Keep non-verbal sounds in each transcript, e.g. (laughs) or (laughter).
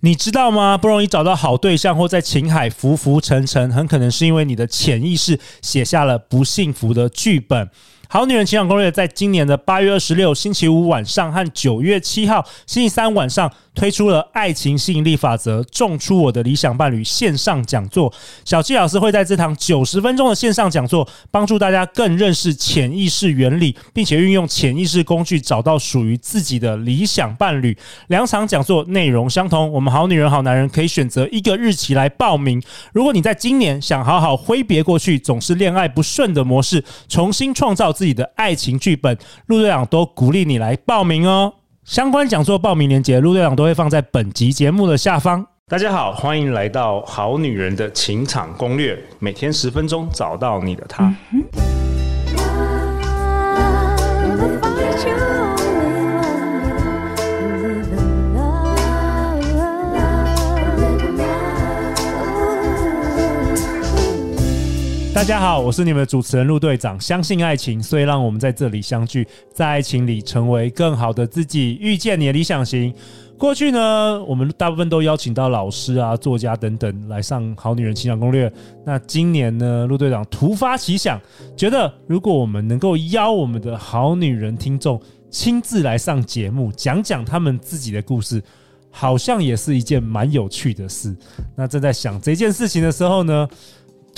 你知道吗？不容易找到好对象，或在情海浮浮沉沉，很可能是因为你的潜意识写下了不幸福的剧本。好女人情场攻略，在今年的八月二十六星期五晚上和九月七号星期三晚上推出了《爱情吸引力法则：种出我的理想伴侣》线上讲座。小纪老师会在这堂九十分钟的线上讲座，帮助大家更认识潜意识原理，并且运用潜意识工具找到属于自己的理想伴侣。两场讲座内容相同，我们好女人好男人可以选择一个日期来报名。如果你在今年想好好挥别过去总是恋爱不顺的模式，重新创造自己的爱情剧本，陆队长都鼓励你来报名哦。相关讲座报名链接，陆队长都会放在本集节目的下方。大家好，欢迎来到好女人的情场攻略，每天十分钟，找到你的他。嗯大家好，我是你们的主持人陆队长。相信爱情，所以让我们在这里相聚，在爱情里成为更好的自己，遇见你的理想型。过去呢，我们大部分都邀请到老师啊、作家等等来上《好女人情感攻略》。那今年呢，陆队长突发奇想，觉得如果我们能够邀我们的好女人听众亲自来上节目，讲讲他们自己的故事，好像也是一件蛮有趣的事。那正在想这件事情的时候呢，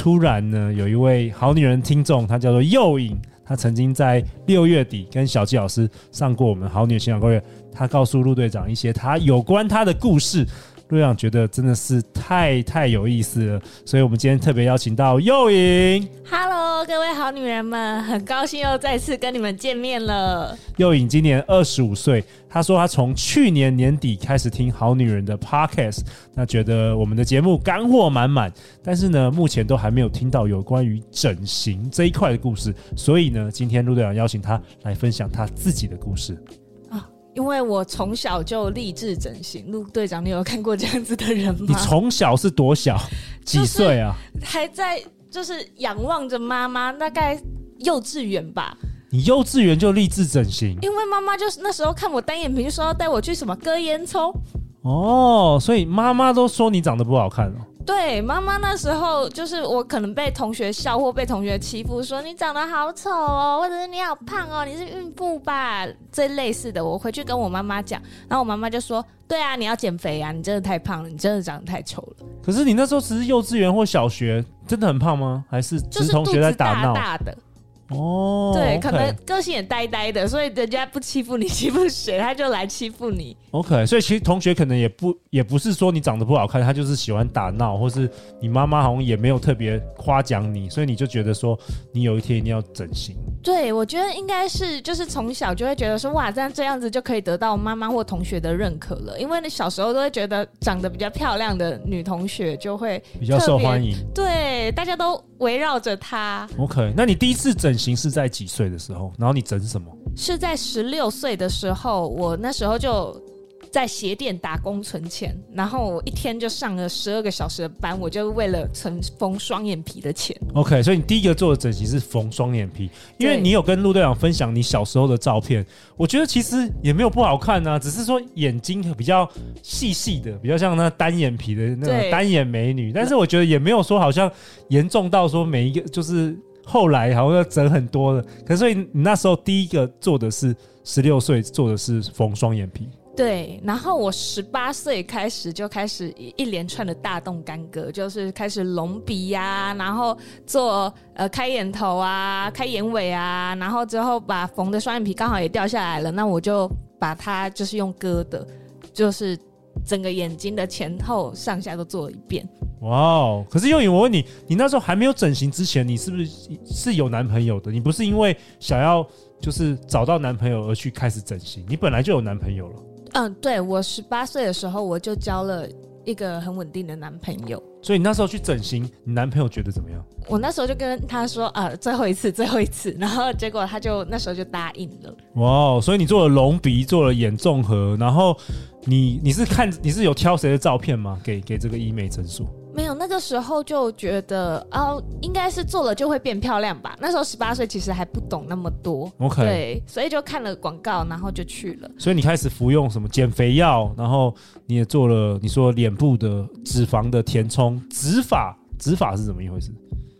突然呢，有一位好女人听众，她叫做右影，她曾经在六月底跟小纪老师上过我们好女人情场攻略，她告诉陆队长一些她有关她的故事。陆队长觉得真的是太太有意思了，所以我们今天特别邀请到又颖。Hello，各位好女人们，很高兴又再次跟你们见面了。又颖今年二十五岁，她说她从去年年底开始听好女人的 Podcast，那觉得我们的节目干货满满，但是呢，目前都还没有听到有关于整形这一块的故事，所以呢，今天陆队长邀请她来分享她自己的故事。因为我从小就立志整形，陆队长，你有看过这样子的人吗？你从小是多小？几岁啊？还在就是仰望着妈妈，大概幼稚园吧。你幼稚园就立志整形？因为妈妈就是那时候看我单眼皮，就说要带我去什么割烟囱。哦，所以妈妈都说你长得不好看哦。对，妈妈那时候就是我可能被同学笑或被同学欺负，说你长得好丑哦，或者是你好胖哦，你是孕妇吧？这类似的，我回去跟我妈妈讲，然后我妈妈就说：“对啊，你要减肥啊，你真的太胖了，你真的长得太丑了。”可是你那时候只是幼稚园或小学，真的很胖吗？还是就是同学在打闹？大大的。哦，对可能个性也呆呆的，所以人家不欺负你，欺负谁他就来欺负你。OK，所以其实同学可能也不也不是说你长得不好看，他就是喜欢打闹，或是你妈妈好像也没有特别夸奖你，所以你就觉得说你有一天一定要整形。对，我觉得应该是就是从小就会觉得说哇，这样这样子就可以得到妈妈或同学的认可了，因为你小时候都会觉得长得比较漂亮的女同学就会比较受欢迎，对，大家都围绕着她。OK，那你第一次整形是在几岁的时候？然后你整什么？是在十六岁的时候，我那时候就。在鞋店打工存钱，然后我一天就上了十二个小时的班，我就为了存缝双眼皮的钱。OK，所以你第一个做的整形是缝双眼皮，因为你有跟陆队长分享你小时候的照片，我觉得其实也没有不好看啊，只是说眼睛比较细细的，比较像那单眼皮的那种单眼美女，但是我觉得也没有说好像严重到说每一个就是后来好像要整很多的。可是所以你那时候第一个做的是十六岁做的是缝双眼皮。对，然后我十八岁开始就开始一连串的大动干戈，就是开始隆鼻呀、然后做呃开眼头啊，开眼尾啊，然后之后把缝的双眼皮刚好也掉下来了，那我就把它就是用割的，就是整个眼睛的前后上下都做了一遍。哇哦！可是又颖，我问你，你那时候还没有整形之前，你是不是是有男朋友的？你不是因为想要就是找到男朋友而去开始整形，你本来就有男朋友了。嗯，对，我十八岁的时候我就交了一个很稳定的男朋友，所以你那时候去整形，你男朋友觉得怎么样？我那时候就跟他说，啊，最后一次，最后一次，然后结果他就那时候就答应了。哇，所以你做了隆鼻，做了眼综合，然后你你是看你是有挑谁的照片吗？给给这个医美诊所？没有，那个时候就觉得哦，应该是做了就会变漂亮吧。那时候十八岁，其实还不懂那么多。OK，对，所以就看了广告，然后就去了。所以你开始服用什么减肥药，然后你也做了，你说脸部的脂肪的填充，植发，植发是怎么一回事？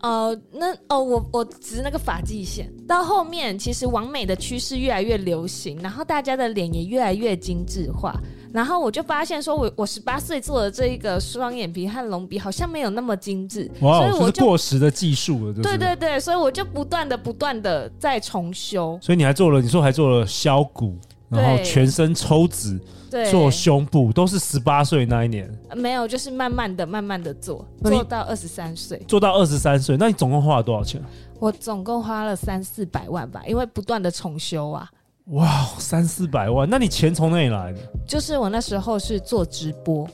呃，那哦，我我植那个发际线，到后面其实完美的趋势越来越流行，然后大家的脸也越来越精致化，然后我就发现说我，我我十八岁做的这一个双眼皮和隆鼻好像没有那么精致，哇，所以我就是过时的技术了，对对对，所以我就不断的不断的在重修，所以你还做了，你说还做了削骨，然后全身抽脂。对，做胸部都是十八岁那一年，没有，就是慢慢的、慢慢的做，做到二十三岁，做到二十三岁。那你总共花了多少钱？我总共花了三四百万吧，因为不断的重修啊。哇，三四百万，那你钱从哪里来的？就是我那时候是做直播。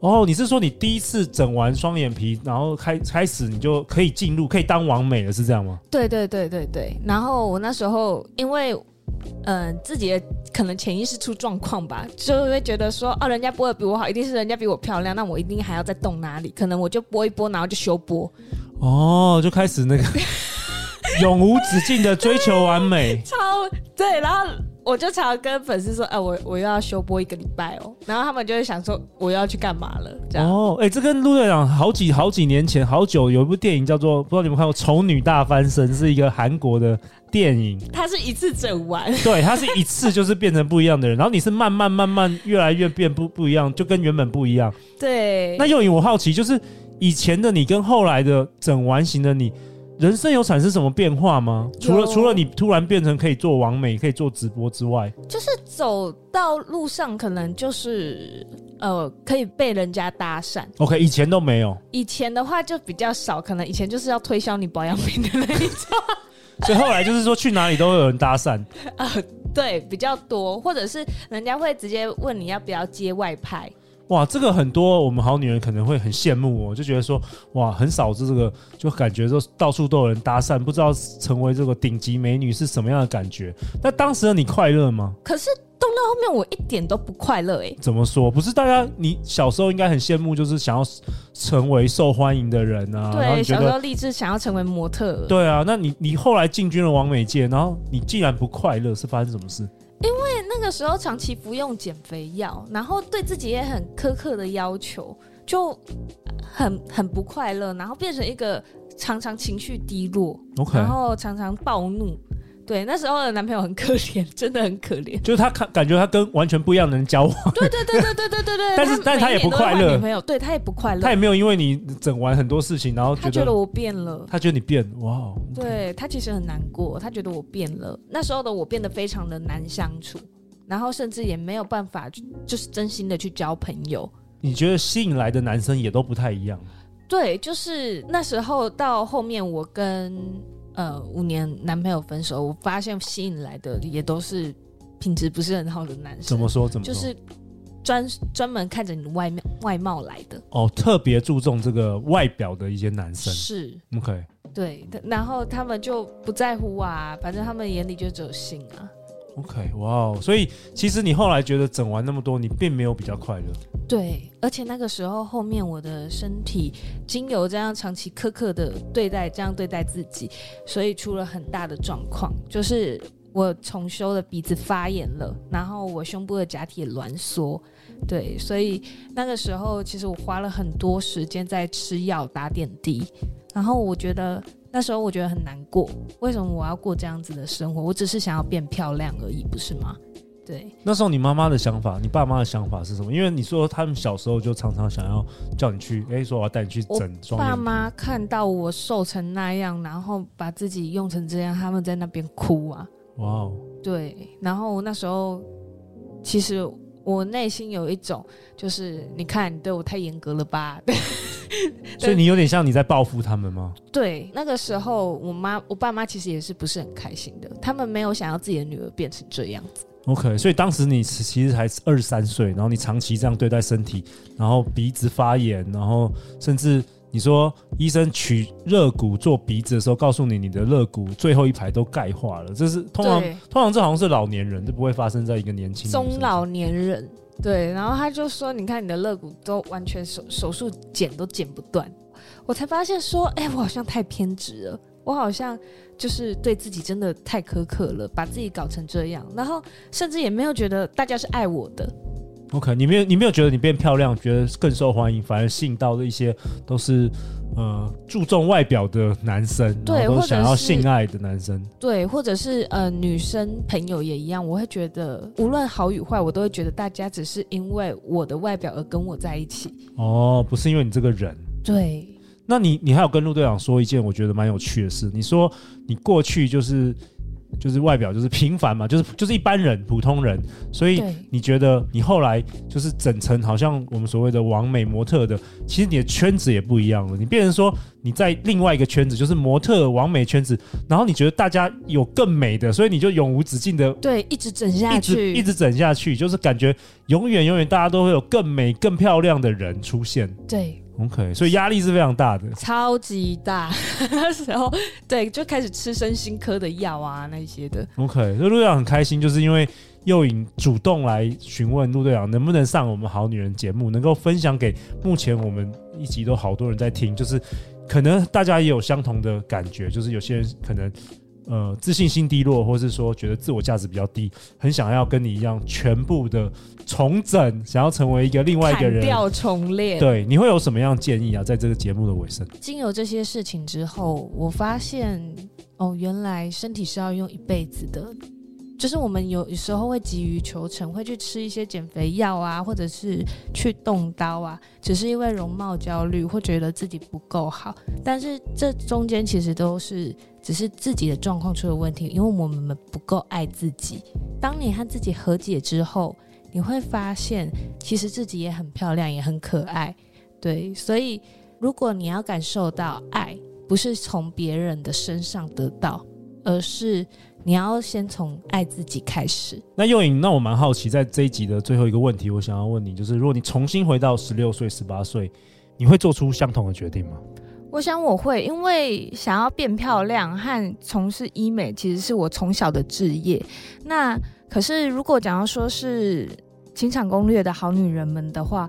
哦，你是说你第一次整完双眼皮，然后开开始你就可以进入，可以当完美了，是这样吗？对对对对对。然后我那时候因为。嗯、呃，自己的可能潜意识出状况吧，就会觉得说，哦，人家播的比我好，一定是人家比我漂亮，那我一定还要再动哪里？可能我就播一播，然后就休播。哦，就开始那个 (laughs) 永无止境的追求完美。超对，然后。我就常常跟粉丝说，哎、呃，我我又要休播一个礼拜哦，然后他们就会想说，我又要去干嘛了？这样哦，哎、欸，这跟陆队长好几好几年前好久有一部电影叫做，不知道你们看过《丑女大翻身》，是一个韩国的电影。它是一次整完，(laughs) 对，它是一次就是变成不一样的人，然后你是慢慢慢慢越来越变不不一样，就跟原本不一样。对。那又颖，我好奇，就是以前的你跟后来的整完型的你。人生有产生什么变化吗？除了除了你突然变成可以做完美，可以做直播之外，就是走到路上可能就是呃可以被人家搭讪。OK，以前都没有。以前的话就比较少，可能以前就是要推销你保养品的那一种。(laughs) 所以后来就是说去哪里都会有人搭讪。(laughs) 呃，对，比较多，或者是人家会直接问你要不要接外拍。哇，这个很多我们好女人可能会很羡慕哦，就觉得说哇，很少这个，就感觉说到处都有人搭讪，不知道成为这个顶级美女是什么样的感觉。那当时的你快乐吗？可是动到后面我一点都不快乐哎。怎么说？不是大家你小时候应该很羡慕，就是想要成为受欢迎的人啊。对，小时候立志想要成为模特。对啊，那你你后来进军了完美界，然后你竟然不快乐，是发生什么事？因为那个时候长期服用减肥药，然后对自己也很苛刻的要求，就很很不快乐，然后变成一个常常情绪低落，Okay. 然后常常暴怒。对，那时候的男朋友很可怜，真的很可怜。就是他看感觉他跟完全不一样的人交往。对对对对对对对对。但是，但是他也不快乐。女朋友，对他也不快乐。他也没有因为你整完很多事情，然后他觉得我变了。他觉得你变，哇。对他其实很难过，他觉得我变了。那时候的我变得非常的难相处，然后甚至也没有办法，就是真心的去交朋友。你觉得吸引来的男生也都不太一样？对，就是那时候到后面，我跟。呃，五年男朋友分手，我发现吸引来的也都是品质不是很好的男生。怎么说？怎么说？就是专专门看着你的外面外貌来的。哦，特别注重这个外表的一些男生。是。OK。对，然后他们就不在乎啊，反正他们眼里就只有性啊。OK，哇哦，所以其实你后来觉得整完那么多，你并没有比较快乐。对，而且那个时候后面我的身体经由这样长期苛刻的对待，这样对待自己，所以出了很大的状况，就是我重修的鼻子发炎了，然后我胸部的假体挛缩。对，所以那个时候其实我花了很多时间在吃药打点滴，然后我觉得。那时候我觉得很难过，为什么我要过这样子的生活？我只是想要变漂亮而已，不是吗？对。那时候你妈妈的想法，你爸妈的想法是什么？因为你说他们小时候就常常想要叫你去，哎，说我要带你去整双眼皮。爸妈看到我瘦成那样，然后把自己用成这样，他们在那边哭啊。哇哦。对。然后那时候，其实我内心有一种，就是你看你对我太严格了吧。(laughs) (laughs) 所以你有点像你在报复他们吗？对，那个时候我妈、我爸妈其实也是不是很开心的，他们没有想要自己的女儿变成这样子。OK，所以当时你其实才二十三岁，然后你长期这样对待身体，然后鼻子发炎，然后甚至你说医生取肋骨做鼻子的时候，告诉你你的肋骨最后一排都钙化了，这是通常通常这好像是老年人，这不会发生在一个年轻。中老年人。对，然后他就说：“你看你的肋骨都完全手手术剪都剪不断。”我才发现说：“哎，我好像太偏执了，我好像就是对自己真的太苛刻了，把自己搞成这样，然后甚至也没有觉得大家是爱我的。” OK，你没有你没有觉得你变漂亮，觉得更受欢迎，反而吸引到的一些都是呃注重外表的男生，对，都想要性爱的男生，对，或者是呃女生朋友也一样，我会觉得无论好与坏，我都会觉得大家只是因为我的外表而跟我在一起，哦，不是因为你这个人，对。那你你还有跟陆队长说一件我觉得蛮有趣的事，你说你过去就是。就是外表就是平凡嘛，(laughs) 就是就是一般人、普通人，所以你觉得你后来就是整成好像我们所谓的完美模特的，其实你的圈子也不一样了。你变成说你在另外一个圈子，就是模特完美圈子，然后你觉得大家有更美的，所以你就永无止境的对，一直整下去，一直一直整下去，就是感觉永远永远大家都会有更美、更漂亮的人出现。对。OK，所以压力是非常大的，超级大。那时候，对，就开始吃身心科的药啊，那些的。OK，所以陆队长很开心，就是因为又颖主动来询问陆队长能不能上我们好女人节目，能够分享给目前我们一集都好多人在听，就是可能大家也有相同的感觉，就是有些人可能。呃，自信心低落，或是说觉得自我价值比较低，很想要跟你一样全部的重整，想要成为一个另外一个人，掉重练。对，你会有什么样建议啊？在这个节目的尾声，经由这些事情之后，我发现哦，原来身体是要用一辈子的。就是我们有时候会急于求成，会去吃一些减肥药啊，或者是去动刀啊，只是因为容貌焦虑，或觉得自己不够好。但是这中间其实都是只是自己的状况出了问题，因为我们不够爱自己。当你和自己和解之后，你会发现其实自己也很漂亮，也很可爱。对，所以如果你要感受到爱，不是从别人的身上得到，而是。你要先从爱自己开始。那又颖，那我蛮好奇，在这一集的最后一个问题，我想要问你，就是如果你重新回到十六岁、十八岁，你会做出相同的决定吗？我想我会，因为想要变漂亮和从事医美，其实是我从小的志业。那可是，如果讲到说是情场攻略的好女人们的话，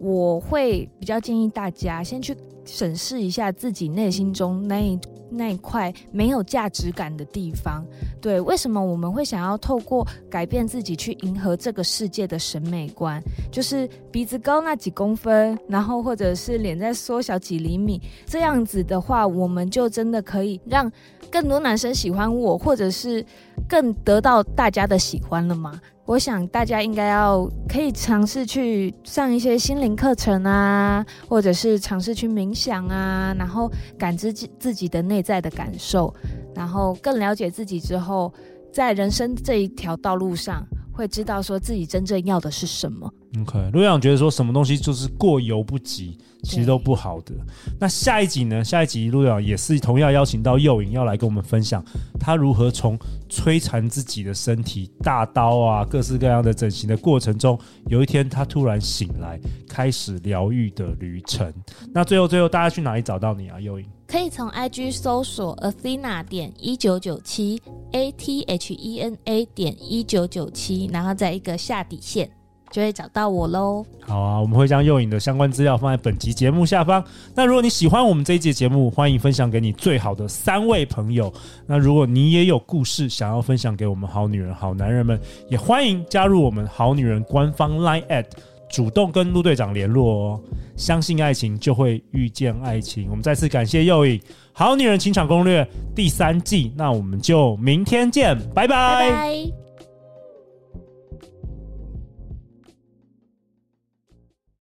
我会比较建议大家先去审视一下自己内心中那一。那一块没有价值感的地方，对，为什么我们会想要透过改变自己去迎合这个世界的审美观？就是鼻子高那几公分，然后或者是脸再缩小几厘米，这样子的话，我们就真的可以让更多男生喜欢我，或者是更得到大家的喜欢了吗？我想大家应该要可以尝试去上一些心灵课程啊，或者是尝试去冥想啊，然后感知自自己的内在的感受，然后更了解自己之后，在人生这一条道路上，会知道说自己真正要的是什么。OK，陆队长觉得说什么东西就是过犹不及，其实都不好的。那下一集呢？下一集陆队长也是同样邀请到又颖要来跟我们分享，他如何从摧残自己的身体、大刀啊、各式各样的整形的过程中，有一天他突然醒来，开始疗愈的旅程。那最后，最后大家去哪里找到你啊？又颖可以从 IG 搜索 Athena 点一九九七 A T H E N A 点一九九七，然后在一个下底线。就会找到我喽。好啊，我们会将又颖的相关资料放在本集节目下方。那如果你喜欢我们这一节节目，欢迎分享给你最好的三位朋友。那如果你也有故事想要分享给我们好女人、好男人们，也欢迎加入我们好女人官方 Line at，主动跟陆队长联络哦。相信爱情，就会遇见爱情。我们再次感谢右影，《好女人情场攻略》第三季。那我们就明天见，拜拜。拜拜。